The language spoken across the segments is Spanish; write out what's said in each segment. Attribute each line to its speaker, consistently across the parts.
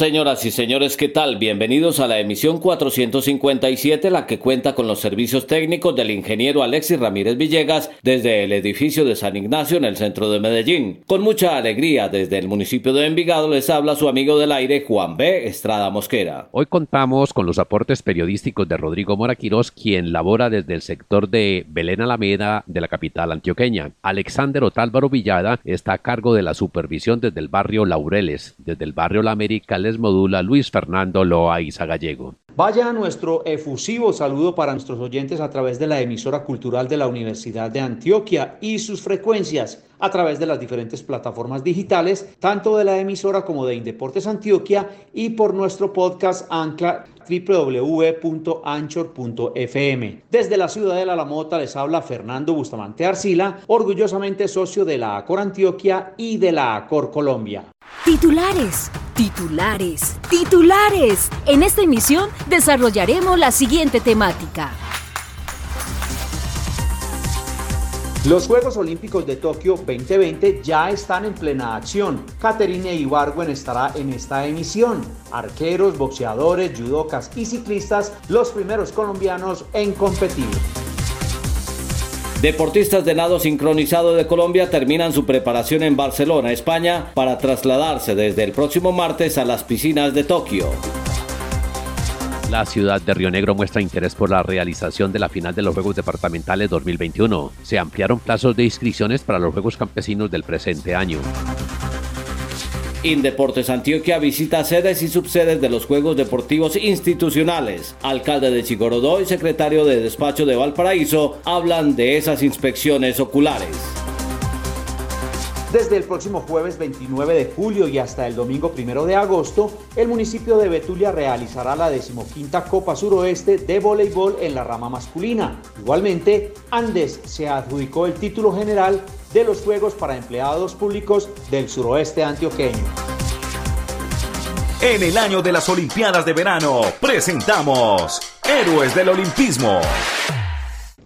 Speaker 1: Señoras y señores, ¿qué tal? Bienvenidos a la emisión 457, la que cuenta con los servicios técnicos del ingeniero Alexis Ramírez Villegas desde el edificio de San Ignacio en el centro de Medellín. Con mucha alegría, desde el municipio de Envigado les habla su amigo del aire Juan B. Estrada Mosquera.
Speaker 2: Hoy contamos con los aportes periodísticos de Rodrigo Moraquiros, quien labora desde el sector de Belén Alameda de la capital antioqueña. Alexander Otálvaro Villada está a cargo de la supervisión desde el barrio Laureles, desde el barrio La América modula Luis Fernando Loaiza Gallego.
Speaker 3: Vaya nuestro efusivo saludo para nuestros oyentes a través de la emisora cultural de la Universidad de Antioquia y sus frecuencias a través de las diferentes plataformas digitales, tanto de la emisora como de Indeportes Antioquia y por nuestro podcast Ancla www.anchor.fm. Desde la ciudad de La Mota les habla Fernando Bustamante Arcila, orgullosamente socio de la Acor Antioquia y de la Acor Colombia.
Speaker 4: Titulares, titulares, titulares. En esta emisión desarrollaremos la siguiente temática.
Speaker 3: Los Juegos Olímpicos de Tokio 2020 ya están en plena acción. Caterine Ibargüen estará en esta emisión. Arqueros, boxeadores, judocas y ciclistas, los primeros colombianos en competir.
Speaker 1: Deportistas de nado sincronizado de Colombia terminan su preparación en Barcelona, España, para trasladarse desde el próximo martes a las piscinas de Tokio.
Speaker 2: La ciudad de Río Negro muestra interés por la realización de la final de los Juegos Departamentales 2021. Se ampliaron plazos de inscripciones para los Juegos Campesinos del presente año.
Speaker 1: Indeportes Antioquia visita sedes y subsedes de los Juegos Deportivos Institucionales. Alcalde de Chigorodó y secretario de despacho de Valparaíso hablan de esas inspecciones oculares.
Speaker 3: Desde el próximo jueves 29 de julio y hasta el domingo 1 de agosto, el municipio de Betulia realizará la decimoquinta Copa Suroeste de voleibol en la rama masculina. Igualmente, Andes se adjudicó el título general de los Juegos para Empleados Públicos del Suroeste Antioqueño.
Speaker 5: En el año de las Olimpiadas de Verano, presentamos Héroes del Olimpismo.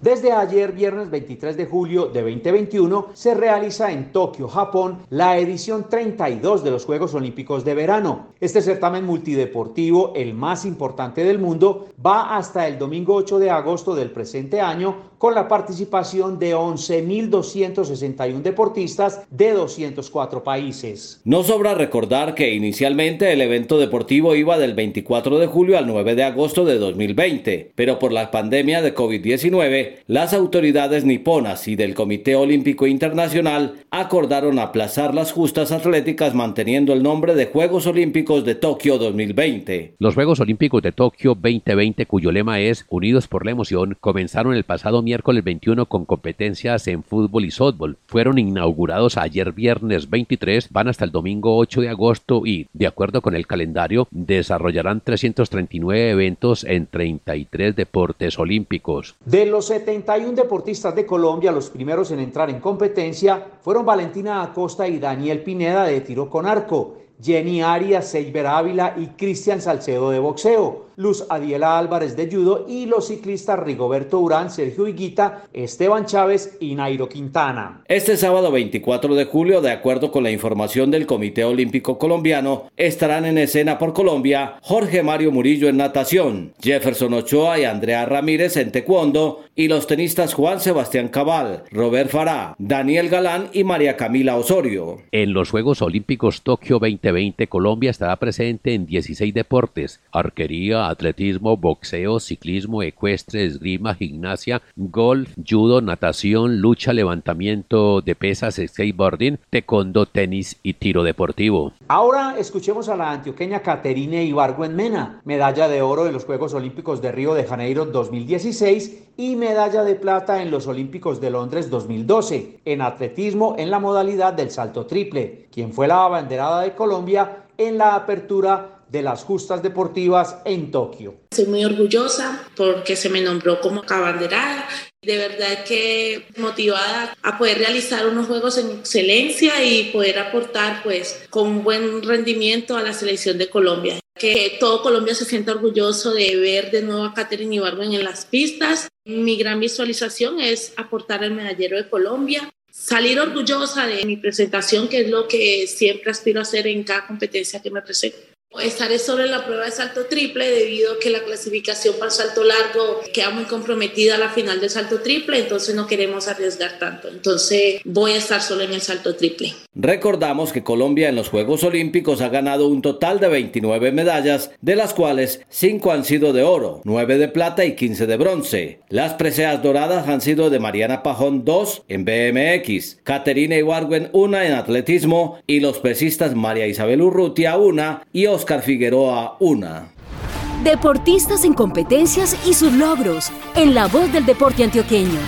Speaker 3: Desde ayer, viernes 23 de julio de 2021, se realiza en Tokio, Japón, la edición 32 de los Juegos Olímpicos de Verano. Este certamen multideportivo, el más importante del mundo, va hasta el domingo 8 de agosto del presente año con la participación de 11.261 deportistas de 204 países.
Speaker 1: No sobra recordar que inicialmente el evento deportivo iba del 24 de julio al 9 de agosto de 2020, pero por la pandemia de COVID-19, las autoridades niponas y del Comité Olímpico Internacional acordaron aplazar las justas atléticas manteniendo el nombre de Juegos Olímpicos de Tokio 2020.
Speaker 2: Los Juegos Olímpicos de Tokio 2020, cuyo lema es Unidos por la emoción, comenzaron el pasado miércoles miércoles 21 con competencias en fútbol y softball. Fueron inaugurados ayer viernes 23, van hasta el domingo 8 de agosto y, de acuerdo con el calendario, desarrollarán 339 eventos en 33 deportes olímpicos.
Speaker 3: De los 71 deportistas de Colombia, los primeros en entrar en competencia fueron Valentina Acosta y Daniel Pineda de tiro con arco. Jenny Arias, Seiber Ávila y Cristian Salcedo de boxeo. Luz Adiela Álvarez de judo y los ciclistas Rigoberto Urán, Sergio Higuita, Esteban Chávez y Nairo Quintana.
Speaker 1: Este sábado 24 de julio, de acuerdo con la información del Comité Olímpico Colombiano, estarán en escena por Colombia Jorge Mario Murillo en natación, Jefferson Ochoa y Andrea Ramírez en taekwondo y los tenistas Juan Sebastián Cabal, Robert Fará, Daniel Galán y María Camila Osorio.
Speaker 2: En los Juegos Olímpicos Tokio 2020, Colombia estará presente en 16 deportes, arquería, atletismo, boxeo, ciclismo, ecuestre, esgrima, gimnasia, golf, judo, natación, lucha, levantamiento de pesas, skateboarding, taekwondo, tenis y tiro deportivo.
Speaker 3: Ahora escuchemos a la antioqueña Caterine Ibargüen Mena, medalla de oro en los Juegos Olímpicos de Río de Janeiro 2016 y medalla de plata en los Olímpicos de Londres 2012, en atletismo en la modalidad del salto triple, quien fue la abanderada de Colombia en la apertura de las justas deportivas en Tokio.
Speaker 6: Soy muy orgullosa porque se me nombró como abanderada. De verdad que motivada a poder realizar unos juegos en excelencia y poder aportar pues con un buen rendimiento a la selección de Colombia. Que todo Colombia se sienta orgulloso de ver de nuevo a Catherine Ibargüen en las pistas. Mi gran visualización es aportar el medallero de Colombia salir orgullosa de mi presentación, que es lo que siempre aspiro a hacer en cada competencia que me presento. Estaré sobre la prueba de salto triple debido a que la clasificación para el salto largo queda muy comprometida a la final del salto triple, entonces no queremos arriesgar tanto. Entonces voy a estar solo en el salto triple.
Speaker 1: Recordamos que Colombia en los Juegos Olímpicos ha ganado un total de 29 medallas, de las cuales 5 han sido de oro, 9 de plata y 15 de bronce. Las preseas doradas han sido de Mariana Pajón 2 en BMX, Caterina Ibargüen 1 en atletismo y los pesistas María Isabel Urrutia 1 y Figueroa 1.
Speaker 4: Deportistas en competencias y sus logros, en la voz del deporte antioqueño.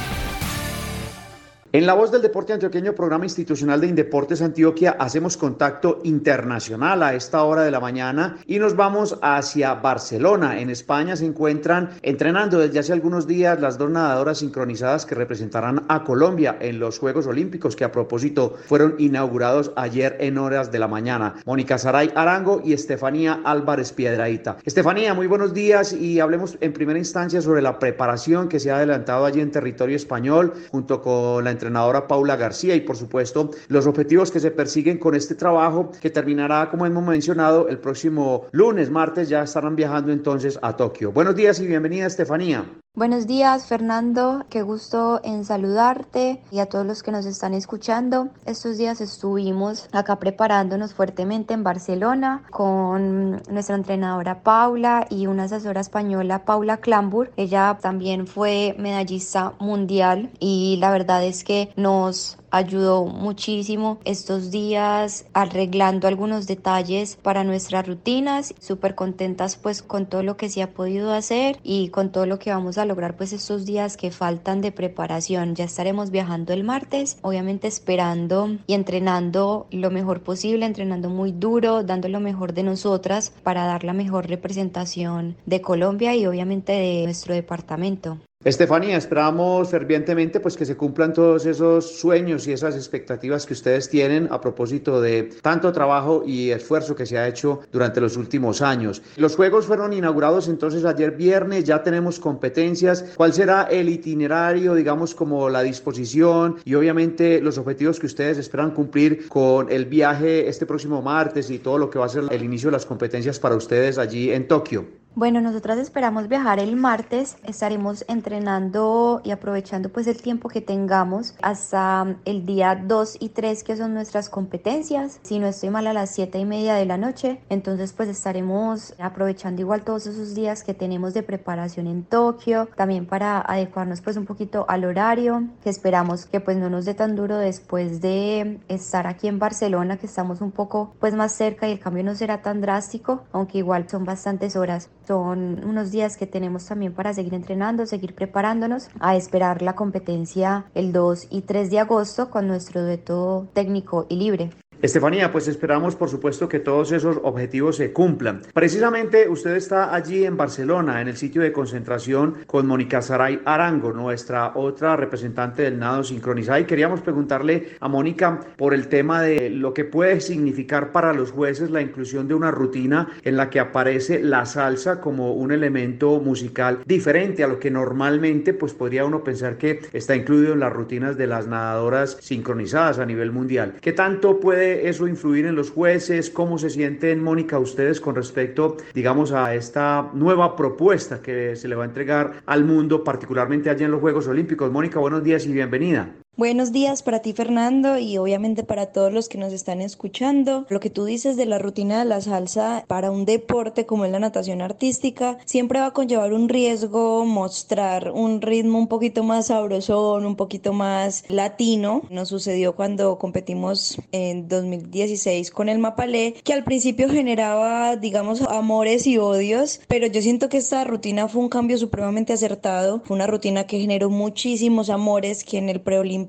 Speaker 3: En la voz del deporte antioqueño, programa institucional de Indeportes Antioquia, hacemos contacto internacional a esta hora de la mañana y nos vamos hacia Barcelona. En España se encuentran entrenando desde hace algunos días las dos nadadoras sincronizadas que representarán a Colombia en los Juegos Olímpicos que a propósito fueron inaugurados ayer en horas de la mañana. Mónica Saray Arango y Estefanía Álvarez Piedraíta. Estefanía, muy buenos días y hablemos en primera instancia sobre la preparación que se ha adelantado allí en territorio español junto con la entrenadora Paula García y por supuesto los objetivos que se persiguen con este trabajo que terminará como hemos mencionado el próximo lunes, martes ya estarán viajando entonces a Tokio. Buenos días y bienvenida Estefanía.
Speaker 7: Buenos días Fernando, qué gusto en saludarte y a todos los que nos están escuchando. Estos días estuvimos acá preparándonos fuertemente en Barcelona con nuestra entrenadora Paula y una asesora española Paula Clambur. Ella también fue medallista mundial y la verdad es que nos ayudó muchísimo estos días arreglando algunos detalles para nuestras rutinas. Súper contentas pues con todo lo que se ha podido hacer y con todo lo que vamos a lograr pues estos días que faltan de preparación. Ya estaremos viajando el martes, obviamente esperando y entrenando lo mejor posible, entrenando muy duro, dando lo mejor de nosotras para dar la mejor representación de Colombia y obviamente de nuestro departamento.
Speaker 3: Estefanía, esperamos fervientemente pues que se cumplan todos esos sueños y esas expectativas que ustedes tienen a propósito de tanto trabajo y esfuerzo que se ha hecho durante los últimos años. Los juegos fueron inaugurados entonces ayer viernes, ya tenemos competencias. ¿Cuál será el itinerario, digamos, como la disposición y obviamente los objetivos que ustedes esperan cumplir con el viaje este próximo martes y todo lo que va a ser el inicio de las competencias para ustedes allí en Tokio?
Speaker 7: Bueno, nosotras esperamos viajar el martes, estaremos entrenando y aprovechando pues el tiempo que tengamos hasta el día 2 y 3 que son nuestras competencias. Si no estoy mal a las 7 y media de la noche, entonces pues estaremos aprovechando igual todos esos días que tenemos de preparación en Tokio, también para adecuarnos pues un poquito al horario, que esperamos que pues no nos dé tan duro después de estar aquí en Barcelona, que estamos un poco pues más cerca y el cambio no será tan drástico, aunque igual son bastantes horas. Son unos días que tenemos también para seguir entrenando, seguir preparándonos a esperar la competencia el 2 y 3 de agosto con nuestro dueto técnico y libre.
Speaker 3: Estefanía, pues esperamos por supuesto que todos esos objetivos se cumplan. Precisamente usted está allí en Barcelona, en el sitio de concentración con Mónica Saray Arango, nuestra otra representante del nado sincronizado. Y queríamos preguntarle a Mónica por el tema de lo que puede significar para los jueces la inclusión de una rutina en la que aparece la salsa como un elemento musical diferente a lo que normalmente pues podría uno pensar que está incluido en las rutinas de las nadadoras sincronizadas a nivel mundial. ¿Qué tanto puede eso influir en los jueces? ¿Cómo se sienten, Mónica, ustedes con respecto, digamos, a esta nueva propuesta que se le va a entregar al mundo, particularmente allá en los Juegos Olímpicos? Mónica, buenos días y bienvenida.
Speaker 8: Buenos días para ti Fernando y obviamente para todos los que nos están escuchando. Lo que tú dices de la rutina de la salsa para un deporte como es la natación artística siempre va a conllevar un riesgo mostrar un ritmo un poquito más sabrosón, un poquito más latino. Nos sucedió cuando competimos en 2016 con el Mapalé que al principio generaba digamos amores y odios, pero yo siento que esta rutina fue un cambio supremamente acertado. Fue una rutina que generó muchísimos amores que en el preolímpico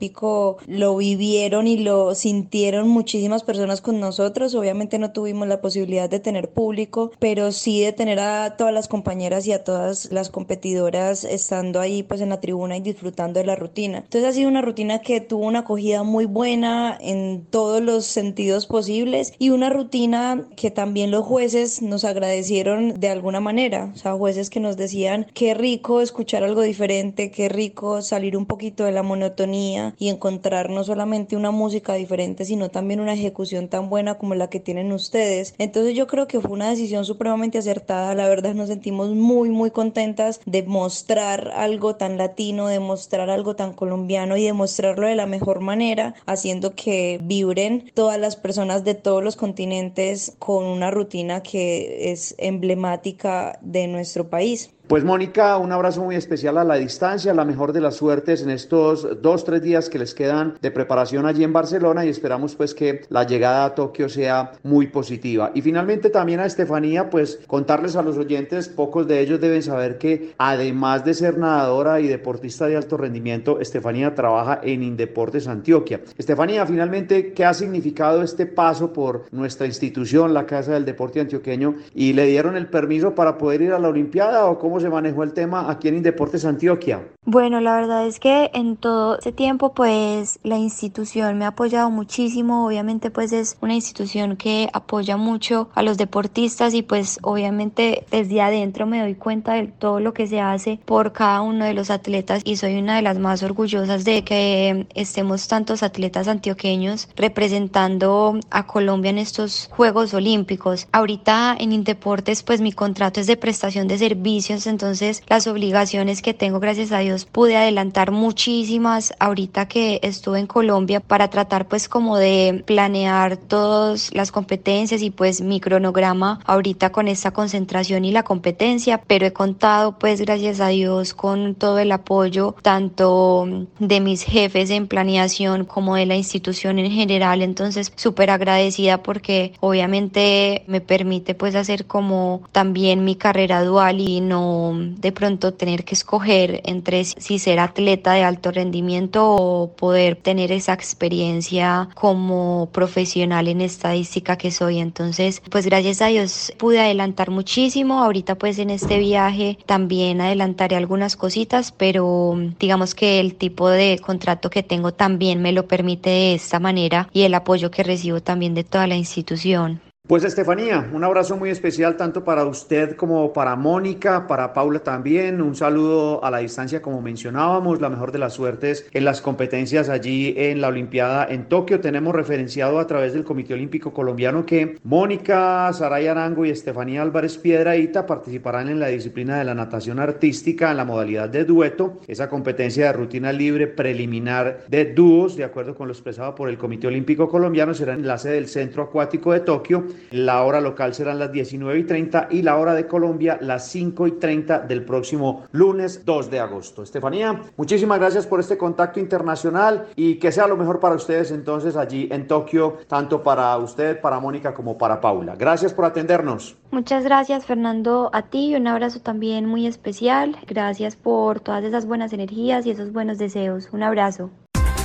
Speaker 8: lo vivieron y lo sintieron muchísimas personas con nosotros. Obviamente no tuvimos la posibilidad de tener público, pero sí de tener a todas las compañeras y a todas las competidoras estando ahí pues en la tribuna y disfrutando de la rutina. Entonces ha sido una rutina que tuvo una acogida muy buena en todos los sentidos posibles y una rutina que también los jueces nos agradecieron de alguna manera. O sea, jueces que nos decían qué rico escuchar algo diferente, qué rico salir un poquito de la monotonía y encontrar no solamente una música diferente, sino también una ejecución tan buena como la que tienen ustedes. Entonces yo creo que fue una decisión supremamente acertada. La verdad nos sentimos muy, muy contentas de mostrar algo tan latino, de mostrar algo tan colombiano y de mostrarlo de la mejor manera, haciendo que vibren todas las personas de todos los continentes con una rutina que es emblemática de nuestro país.
Speaker 3: Pues Mónica, un abrazo muy especial a la distancia, la mejor de las suertes en estos dos, tres días que les quedan de preparación allí en Barcelona y esperamos pues que la llegada a Tokio sea muy positiva. Y finalmente también a Estefanía, pues contarles a los oyentes, pocos de ellos deben saber que además de ser nadadora y deportista de alto rendimiento, Estefanía trabaja en Indeportes Antioquia. Estefanía, finalmente, ¿qué ha significado este paso por nuestra institución, la Casa del Deporte Antioqueño, y le dieron el permiso para poder ir a la Olimpiada o cómo se manejó el tema aquí en Indeportes Antioquia?
Speaker 7: Bueno, la verdad es que en todo ese tiempo pues la institución me ha apoyado muchísimo, obviamente pues es una institución que apoya mucho a los deportistas y pues obviamente desde adentro me doy cuenta de todo lo que se hace por cada uno de los atletas y soy una de las más orgullosas de que estemos tantos atletas antioqueños representando a Colombia en estos Juegos Olímpicos. Ahorita en Indeportes pues mi contrato es de prestación de servicios, entonces las obligaciones que tengo gracias a Dios pude adelantar muchísimas ahorita que estuve en Colombia para tratar pues como de planear todas las competencias y pues mi cronograma ahorita con esta concentración y la competencia, pero he contado pues gracias a Dios con todo el apoyo tanto de mis jefes en planeación como de la institución en general, entonces súper agradecida porque obviamente me permite pues hacer como también mi carrera dual y no de pronto tener que escoger entre si ser atleta de alto rendimiento o poder tener esa experiencia como profesional en estadística que soy. Entonces, pues gracias a Dios pude adelantar muchísimo. Ahorita pues en este viaje también adelantaré algunas cositas, pero digamos que el tipo de contrato que tengo también me lo permite de esta manera y el apoyo que recibo también de toda la institución.
Speaker 3: Pues Estefanía, un abrazo muy especial tanto para usted como para Mónica, para Paula también. Un saludo a la distancia como mencionábamos, la mejor de las suertes en las competencias allí en la Olimpiada en Tokio. Tenemos referenciado a través del Comité Olímpico Colombiano que Mónica, Saray Arango y Estefanía Álvarez Piedraíta participarán en la disciplina de la natación artística en la modalidad de dueto, esa competencia de rutina libre preliminar de dúos, de acuerdo con lo expresado por el Comité Olímpico Colombiano, será en la sede del Centro Acuático de Tokio la hora local serán las 19 y 30 y la hora de Colombia las 5 y 30 del próximo lunes 2 de agosto. Estefanía, muchísimas gracias por este contacto internacional y que sea lo mejor para ustedes entonces allí en Tokio, tanto para usted, para Mónica como para Paula. Gracias por atendernos.
Speaker 7: Muchas gracias Fernando a ti y un abrazo también muy especial. Gracias por todas esas buenas energías y esos buenos deseos. Un abrazo.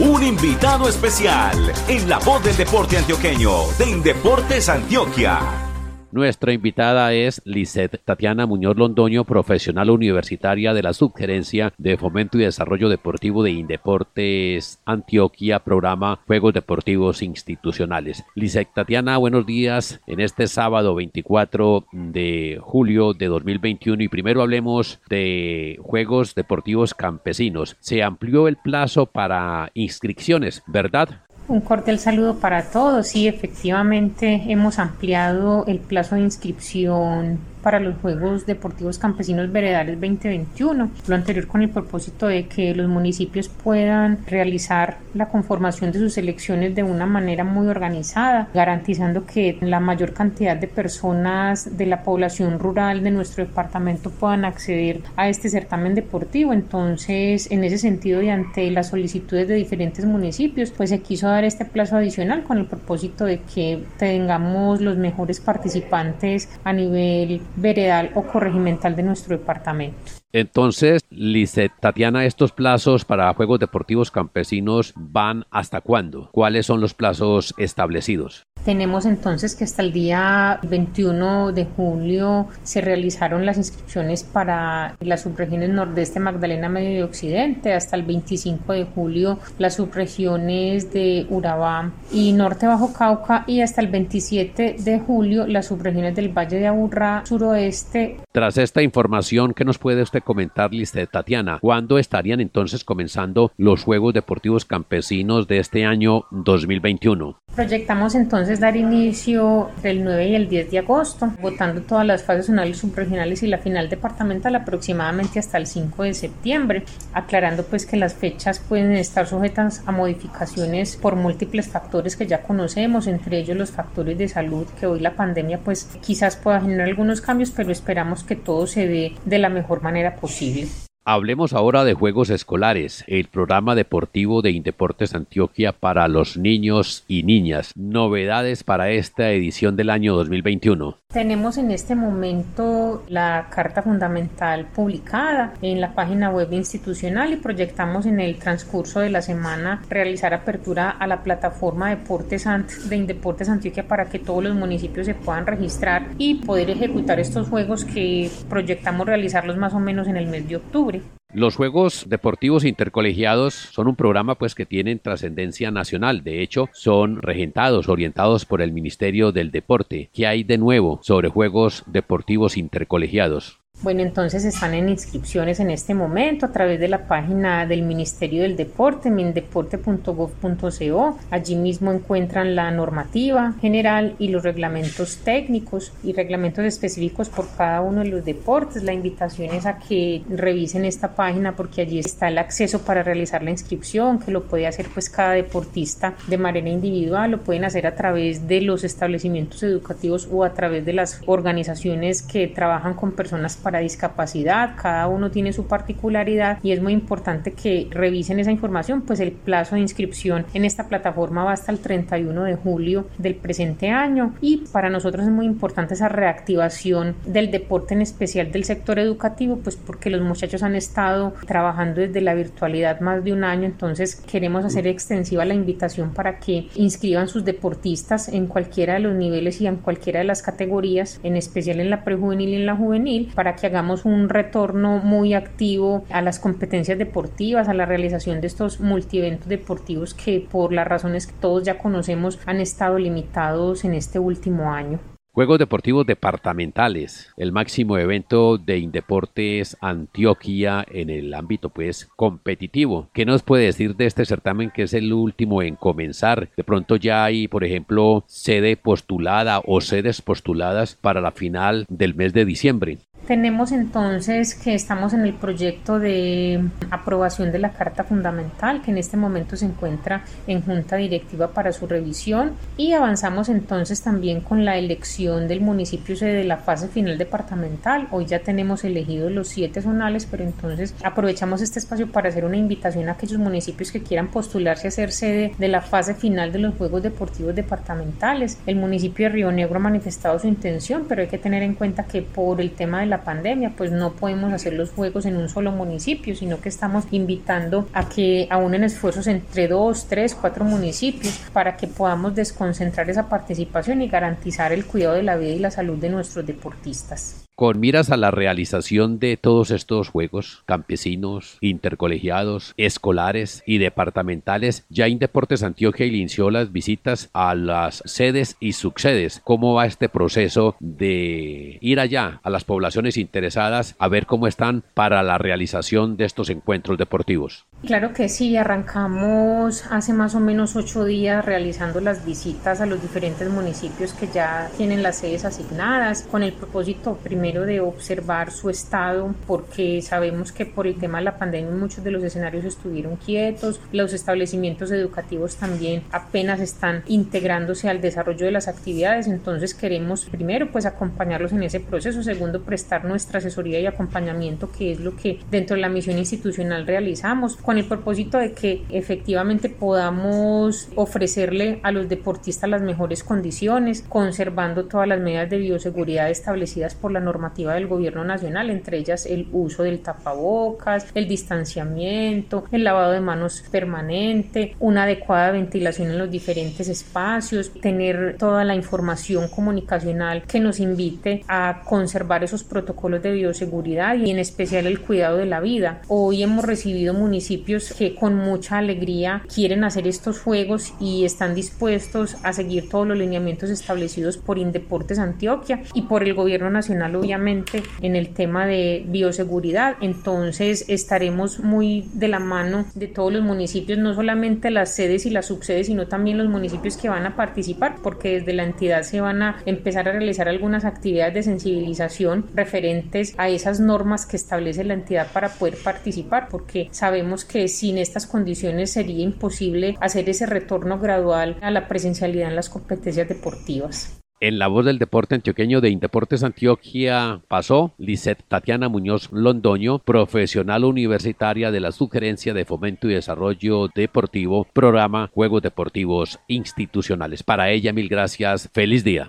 Speaker 5: Un invitado especial en la voz del deporte antioqueño de Indeportes Antioquia.
Speaker 2: Nuestra invitada es Lisette Tatiana Muñoz Londoño, profesional universitaria de la Subgerencia de Fomento y Desarrollo Deportivo de Indeportes Antioquia, programa Juegos Deportivos Institucionales. Lisette Tatiana, buenos días en este sábado 24 de julio de 2021 y primero hablemos de Juegos Deportivos Campesinos. Se amplió el plazo para inscripciones, ¿verdad?
Speaker 9: Un cordial saludo para todos. Sí, efectivamente hemos ampliado el plazo de inscripción para los Juegos Deportivos Campesinos Veredales 2021. Lo anterior con el propósito de que los municipios puedan realizar la conformación de sus elecciones de una manera muy organizada, garantizando que la mayor cantidad de personas de la población rural de nuestro departamento puedan acceder a este certamen deportivo. Entonces, en ese sentido y ante las solicitudes de diferentes municipios, pues se quiso dar este plazo adicional con el propósito de que tengamos los mejores participantes a nivel veredal o corregimental de nuestro departamento.
Speaker 2: Entonces, Lice, Tatiana, estos plazos para Juegos Deportivos Campesinos van hasta cuándo? ¿Cuáles son los plazos establecidos?
Speaker 9: Tenemos entonces que hasta el día 21 de julio se realizaron las inscripciones para las subregiones Nordeste, Magdalena, Medio y Occidente. Hasta el 25 de julio las subregiones de Urabá y Norte Bajo Cauca. Y hasta el 27 de julio las subregiones del Valle de Aburrá, Suroeste.
Speaker 2: Tras esta información, ¿qué nos puede usted comentar, Liste Tatiana? ¿Cuándo estarían entonces comenzando los Juegos Deportivos Campesinos de este año 2021?
Speaker 9: Proyectamos entonces dar inicio del 9 y el 10 de agosto, votando todas las fases zonales, subregionales y la final departamental aproximadamente hasta el 5 de septiembre, aclarando pues que las fechas pueden estar sujetas a modificaciones por múltiples factores que ya conocemos, entre ellos los factores de salud que hoy la pandemia pues quizás pueda generar algunos cambios, pero esperamos que todo se dé de la mejor manera posible.
Speaker 2: Hablemos ahora de Juegos Escolares, el programa deportivo de Indeportes Antioquia para los niños y niñas. Novedades para esta edición del año 2021.
Speaker 9: Tenemos en este momento la Carta Fundamental publicada en la página web institucional y proyectamos en el transcurso de la semana realizar apertura a la plataforma Deportes de Indeportes Antioquia para que todos los municipios se puedan registrar y poder ejecutar estos juegos que proyectamos realizarlos más o menos en el mes de octubre.
Speaker 2: Los Juegos Deportivos Intercolegiados son un programa pues que tienen trascendencia nacional. De hecho, son regentados, orientados por el Ministerio del Deporte. ¿Qué hay de nuevo sobre Juegos Deportivos Intercolegiados?
Speaker 9: Bueno, entonces están en inscripciones en este momento a través de la página del Ministerio del Deporte, mindeporte.gov.co. Allí mismo encuentran la normativa general y los reglamentos técnicos y reglamentos específicos por cada uno de los deportes. La invitación es a que revisen esta página porque allí está el acceso para realizar la inscripción, que lo puede hacer pues cada deportista de manera individual, lo pueden hacer a través de los establecimientos educativos o a través de las organizaciones que trabajan con personas para discapacidad, cada uno tiene su particularidad y es muy importante que revisen esa información, pues el plazo de inscripción en esta plataforma va hasta el 31 de julio del presente año y para nosotros es muy importante esa reactivación del deporte en especial del sector educativo, pues porque los muchachos han estado trabajando desde la virtualidad más de un año, entonces queremos hacer extensiva la invitación para que inscriban sus deportistas en cualquiera de los niveles y en cualquiera de las categorías, en especial en la prejuvenil y en la juvenil, para que hagamos un retorno muy activo a las competencias deportivas, a la realización de estos multieventos deportivos que por las razones que todos ya conocemos han estado limitados en este último año.
Speaker 2: Juegos Deportivos Departamentales, el máximo evento de Indeportes Antioquia en el ámbito pues competitivo. ¿Qué nos puede decir de este certamen que es el último en comenzar? De pronto ya hay, por ejemplo, sede postulada o sedes postuladas para la final del mes de diciembre.
Speaker 9: Tenemos entonces que estamos en el proyecto de aprobación de la Carta Fundamental, que en este momento se encuentra en Junta Directiva para su revisión, y avanzamos entonces también con la elección del municipio de la fase final departamental. Hoy ya tenemos elegidos los siete zonales, pero entonces aprovechamos este espacio para hacer una invitación a aquellos municipios que quieran postularse a ser sede de la fase final de los Juegos Deportivos Departamentales. El municipio de Río Negro ha manifestado su intención, pero hay que tener en cuenta que por el tema de la pandemia, pues no podemos hacer los juegos en un solo municipio, sino que estamos invitando a que aúnen esfuerzos entre dos, tres, cuatro municipios para que podamos desconcentrar esa participación y garantizar el cuidado de la vida y la salud de nuestros deportistas.
Speaker 2: Con miras a la realización de todos estos juegos campesinos, intercolegiados, escolares y departamentales, ya en Deportes Antioquia inició las visitas a las sedes y subsedes. ¿Cómo va este proceso de ir allá a las poblaciones interesadas a ver cómo están para la realización de estos encuentros deportivos?
Speaker 9: Claro que sí, arrancamos hace más o menos ocho días realizando las visitas a los diferentes municipios que ya tienen las sedes asignadas con el propósito primero primero de observar su estado, porque sabemos que por el tema de la pandemia muchos de los escenarios estuvieron quietos, los establecimientos educativos también apenas están integrándose al desarrollo de las actividades, entonces queremos primero pues acompañarlos en ese proceso, segundo prestar nuestra asesoría y acompañamiento, que es lo que dentro de la misión institucional realizamos, con el propósito de que efectivamente podamos ofrecerle a los deportistas las mejores condiciones, conservando todas las medidas de bioseguridad establecidas por la normativa del gobierno nacional, entre ellas el uso del tapabocas, el distanciamiento, el lavado de manos permanente, una adecuada ventilación en los diferentes espacios, tener toda la información comunicacional que nos invite a conservar esos protocolos de bioseguridad y en especial el cuidado de la vida. Hoy hemos recibido municipios que con mucha alegría quieren hacer estos juegos y están dispuestos a seguir todos los lineamientos establecidos por Indeportes Antioquia y por el gobierno nacional obviamente en el tema de bioseguridad. Entonces estaremos muy de la mano de todos los municipios, no solamente las sedes y las subsedes, sino también los municipios que van a participar, porque desde la entidad se van a empezar a realizar algunas actividades de sensibilización referentes a esas normas que establece la entidad para poder participar, porque sabemos que sin estas condiciones sería imposible hacer ese retorno gradual a la presencialidad en las competencias deportivas.
Speaker 2: En la voz del deporte antioqueño de Indeportes Antioquia pasó Lisette Tatiana Muñoz Londoño, profesional universitaria de la Sugerencia de Fomento y Desarrollo Deportivo, programa Juegos Deportivos Institucionales. Para ella, mil gracias. Feliz día.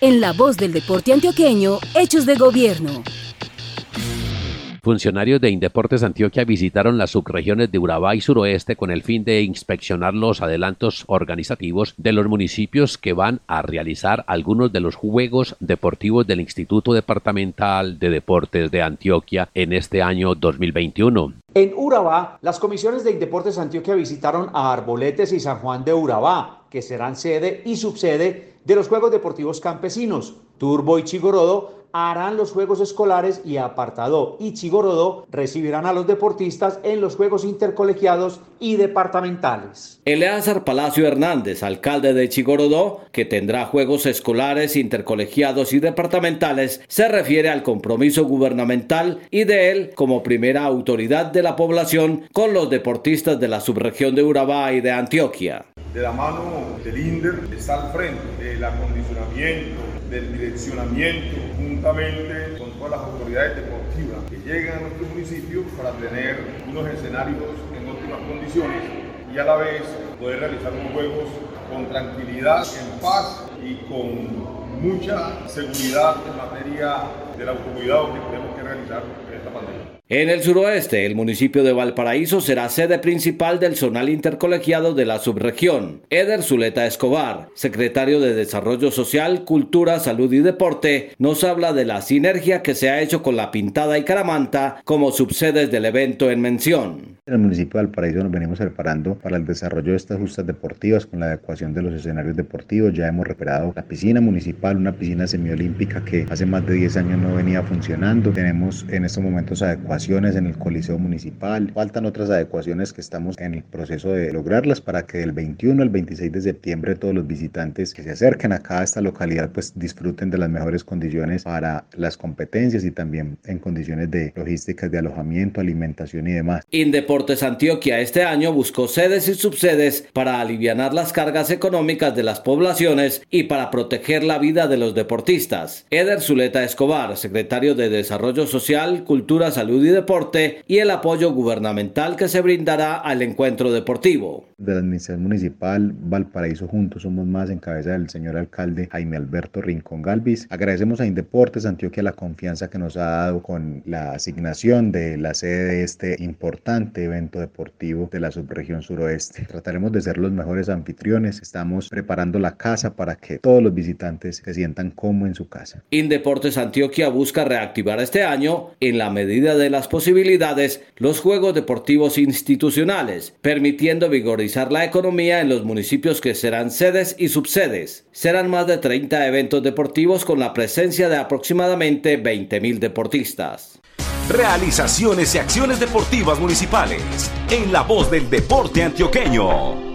Speaker 4: En la voz del deporte antioqueño, Hechos de Gobierno.
Speaker 2: Funcionarios de Indeportes Antioquia visitaron las subregiones de Urabá y Suroeste con el fin de inspeccionar los adelantos organizativos de los municipios que van a realizar algunos de los Juegos Deportivos del Instituto Departamental de Deportes de Antioquia en este año 2021.
Speaker 3: En Urabá, las comisiones de Indeportes Antioquia visitaron a Arboletes y San Juan de Urabá, que serán sede y subsede de los Juegos Deportivos Campesinos. Turbo y Chigorodo harán los Juegos Escolares y Apartado y Chigorodó recibirán a los deportistas en los Juegos Intercolegiados y Departamentales.
Speaker 1: Eleazar Palacio Hernández, alcalde de Chigorodó, que tendrá Juegos Escolares, Intercolegiados y Departamentales, se refiere al compromiso gubernamental y de él como primera autoridad de la población con los deportistas de la subregión de Urabá y de Antioquia.
Speaker 10: De la mano del INDER está al frente del acondicionamiento, del direccionamiento, juntamente con todas las autoridades deportivas que llegan a nuestro municipio para tener unos escenarios en óptimas condiciones y a la vez poder realizar unos juegos con tranquilidad, en paz y con mucha seguridad en materia del autocuidado que tenemos esta pandemia.
Speaker 1: En el suroeste, el municipio de Valparaíso será sede principal del zonal intercolegiado de la subregión. Eder Zuleta Escobar, secretario de Desarrollo Social, Cultura, Salud y Deporte, nos habla de la sinergia que se ha hecho con la Pintada y Caramanta como subsedes del evento en mención.
Speaker 11: En el municipio de Valparaíso nos venimos preparando para el desarrollo de estas justas deportivas con la adecuación de los escenarios deportivos. Ya hemos reparado la piscina municipal, una piscina semiolímpica que hace más de 10 años no venía funcionando. Tenemos en estos momentos adecuación en el Coliseo Municipal. Faltan otras adecuaciones que estamos en el proceso de lograrlas para que del 21 al 26 de septiembre todos los visitantes que se acerquen acá a esta localidad pues disfruten de las mejores condiciones para las competencias y también en condiciones de logísticas de alojamiento, alimentación y demás.
Speaker 1: Indeportes Antioquia este año buscó sedes y subsedes para aliviar las cargas económicas de las poblaciones y para proteger la vida de los deportistas. Eder Zuleta Escobar, secretario de Desarrollo Social, Cultura, Salud y Deporte y el apoyo gubernamental que se brindará al encuentro deportivo.
Speaker 11: De la Administración Municipal Valparaíso Juntos Somos Más en cabeza del señor alcalde Jaime Alberto Rincón Galvis. Agradecemos a Indeportes Antioquia la confianza que nos ha dado con la asignación de la sede de este importante evento deportivo de la subregión suroeste. Trataremos de ser los mejores anfitriones. Estamos preparando la casa para que todos los visitantes se sientan como en su casa.
Speaker 1: Indeportes Antioquia busca reactivar este año en la medida de la posibilidades los Juegos Deportivos Institucionales, permitiendo vigorizar la economía en los municipios que serán sedes y subsedes. Serán más de 30 eventos deportivos con la presencia de aproximadamente 20.000 deportistas.
Speaker 5: Realizaciones y acciones deportivas municipales en la voz del deporte antioqueño.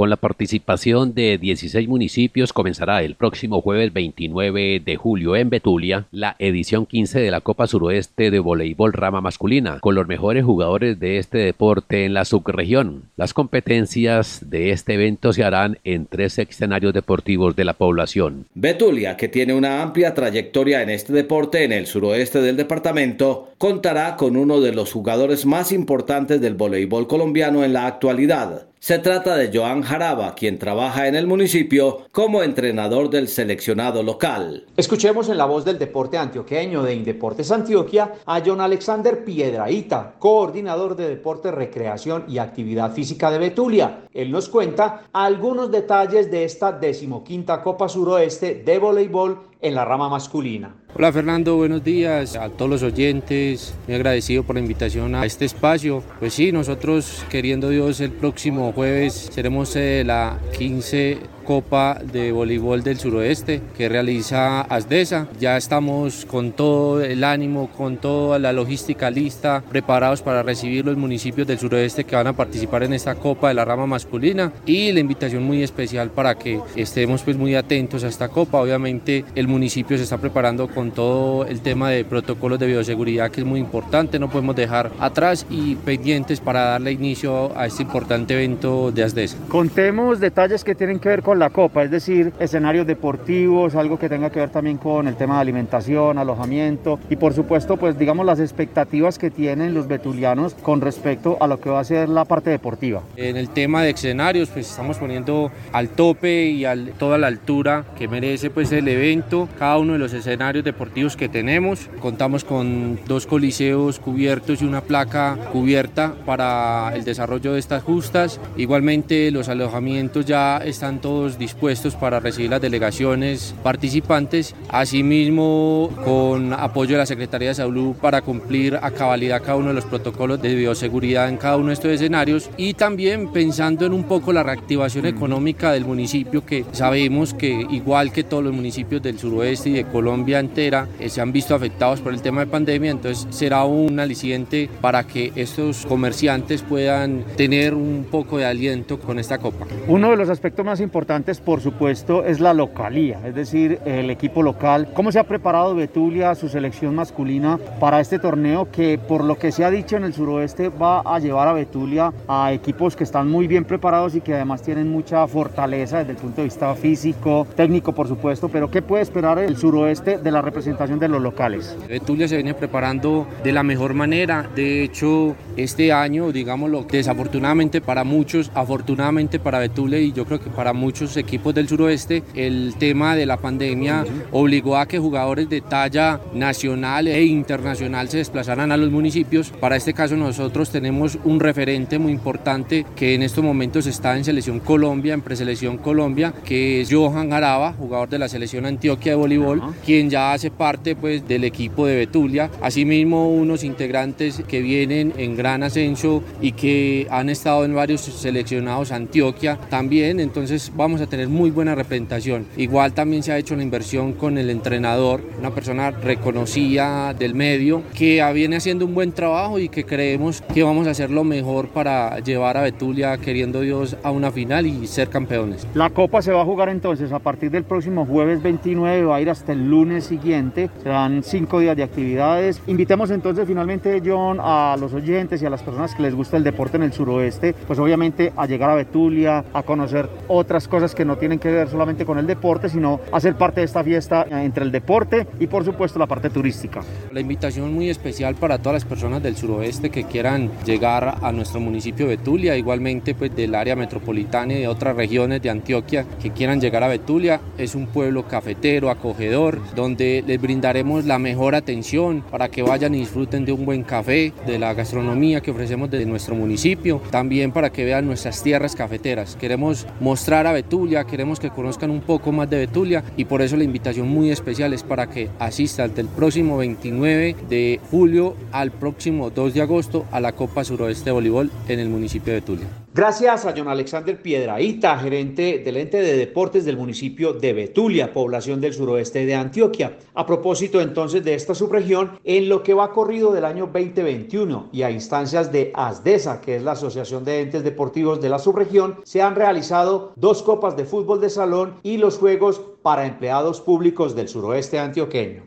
Speaker 2: Con la participación de 16 municipios comenzará el próximo jueves 29 de julio en Betulia la edición 15 de la Copa Suroeste de Voleibol Rama Masculina, con los mejores jugadores de este deporte en la subregión. Las competencias de este evento se harán en tres escenarios deportivos de la población.
Speaker 1: Betulia, que tiene una amplia trayectoria en este deporte en el suroeste del departamento, contará con uno de los jugadores más importantes del voleibol colombiano en la actualidad, se trata de Joan Jaraba, quien trabaja en el municipio como entrenador del seleccionado local.
Speaker 3: Escuchemos en la voz del deporte antioqueño de Indeportes Antioquia a John Alexander Piedraíta, coordinador de deporte, recreación y actividad física de Betulia. Él nos cuenta algunos detalles de esta decimoquinta Copa Suroeste de voleibol en la rama masculina.
Speaker 12: Hola Fernando, buenos días a todos los oyentes, muy agradecido por la invitación a este espacio. Pues sí, nosotros queriendo Dios el próximo jueves seremos eh, la 15 Copa de Voleibol del Suroeste que realiza ASDESA. Ya estamos con todo el ánimo, con toda la logística lista, preparados para recibir los municipios del suroeste que van a participar en esta Copa de la rama masculina y la invitación muy especial para que estemos pues muy atentos a esta Copa. Obviamente el municipio se está preparando con todo el tema de protocolos de bioseguridad que es muy importante, no podemos dejar atrás y pendientes para darle inicio a este importante evento de ASDESA.
Speaker 13: Contemos detalles que tienen que ver con la Copa, es decir, escenarios deportivos, algo que tenga que ver también con el tema de alimentación, alojamiento y por supuesto, pues digamos las expectativas que tienen los betulianos con respecto a lo que va a ser la parte deportiva.
Speaker 12: En el tema de escenarios, pues estamos poniendo al tope y a toda la altura que merece pues el evento, cada uno de los escenarios deportivos que tenemos. Contamos con dos coliseos cubiertos y una placa cubierta para el desarrollo de estas justas. Igualmente los alojamientos ya están todos dispuestos para recibir las delegaciones participantes, asimismo con apoyo de la Secretaría de Salud para cumplir a cabalidad cada uno de los protocolos de bioseguridad en cada uno de estos escenarios y también pensando en un poco la reactivación económica del municipio que sabemos que igual que todos los municipios del suroeste y de Colombia entera eh, se han visto afectados por el tema de pandemia, entonces será un aliciente para que estos comerciantes puedan tener un poco de aliento con esta copa.
Speaker 13: Uno de los aspectos más importantes por supuesto, es la localía, es decir, el equipo local. ¿Cómo se ha preparado Betulia, su selección masculina, para este torneo que, por lo que se ha dicho en el suroeste, va a llevar a Betulia a equipos que están muy bien preparados y que además tienen mucha fortaleza desde el punto de vista físico, técnico, por supuesto, pero ¿qué puede esperar el suroeste de la representación de los locales?
Speaker 12: Betulia se viene preparando de la mejor manera. De hecho, este año, digámoslo, desafortunadamente para muchos, afortunadamente para Betulia y yo creo que para muchos equipos del suroeste, el tema de la pandemia obligó a que jugadores de talla nacional e internacional se desplazaran a los municipios. Para este caso nosotros tenemos un referente muy importante que en estos momentos está en Selección Colombia, en Preselección Colombia, que es Johan Araba, jugador de la Selección Antioquia de voleibol, quien ya hace parte pues del equipo de Betulia. Asimismo unos integrantes que vienen en gran ascenso y que han estado en varios seleccionados Antioquia también, entonces vamos a tener muy buena representación. Igual también se ha hecho la inversión con el entrenador, una persona reconocida del medio, que viene haciendo un buen trabajo y que creemos que vamos a hacer lo mejor para llevar a Betulia, queriendo Dios, a una final y ser campeones.
Speaker 13: La Copa se va a jugar entonces a partir del próximo jueves 29, va a ir hasta el lunes siguiente, serán cinco días de actividades. Invitemos entonces finalmente, John, a los oyentes y a las personas que les gusta el deporte en el suroeste, pues obviamente a llegar a Betulia, a conocer otras cosas que no tienen que ver solamente con el deporte, sino hacer parte de esta fiesta entre el deporte y por supuesto la parte turística.
Speaker 12: La invitación muy especial para todas las personas del suroeste que quieran llegar a nuestro municipio Betulia, igualmente pues del área metropolitana y de otras regiones de Antioquia que quieran llegar a Betulia. Es un pueblo cafetero, acogedor, donde les brindaremos la mejor atención para que vayan y disfruten de un buen café, de la gastronomía que ofrecemos de nuestro municipio, también para que vean nuestras tierras cafeteras. Queremos mostrar a Betulia queremos que conozcan un poco más de Betulia y por eso la invitación muy especial es para que asistan del próximo 29 de julio al próximo 2 de agosto a la Copa Suroeste de Voleibol en el municipio de Betulia.
Speaker 3: Gracias a John Alexander Piedraíta, gerente del ente de deportes del municipio de Betulia, población del suroeste de Antioquia. A propósito entonces de esta subregión, en lo que va corrido del año 2021 y a instancias de ASDESA, que es la Asociación de Entes Deportivos de la subregión, se han realizado dos copas de fútbol de salón y los Juegos para empleados públicos del suroeste antioqueño.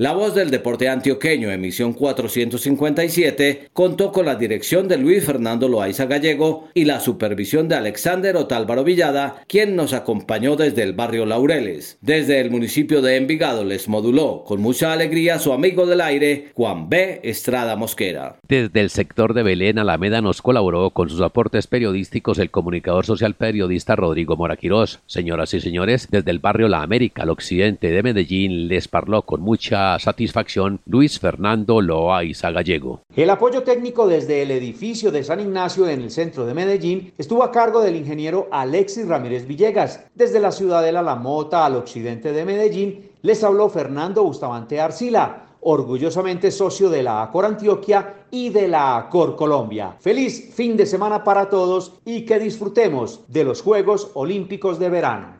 Speaker 1: La voz del deporte antioqueño, emisión 457, contó con la dirección de Luis Fernando Loaiza Gallego y la supervisión de Alexander Otálvaro Villada, quien nos acompañó desde el barrio Laureles. Desde el municipio de Envigado les moduló con mucha alegría su amigo del aire, Juan B. Estrada Mosquera.
Speaker 2: Desde el sector de Belén, Alameda nos colaboró con sus aportes periodísticos el comunicador social periodista Rodrigo Moraquirós. Señoras y señores, desde el barrio La América, al occidente de Medellín, les parló con mucha satisfacción Luis Fernando Loaiza Gallego.
Speaker 3: El apoyo técnico desde el edificio de San Ignacio en el centro de Medellín estuvo a cargo del ingeniero Alexis Ramírez Villegas. Desde la ciudad de La Mota al occidente de Medellín les habló Fernando Bustamante Arcila orgullosamente socio de la ACOR Antioquia y de la ACOR Colombia. Feliz fin de semana para todos y que disfrutemos de los Juegos Olímpicos de Verano.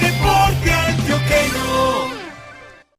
Speaker 5: game.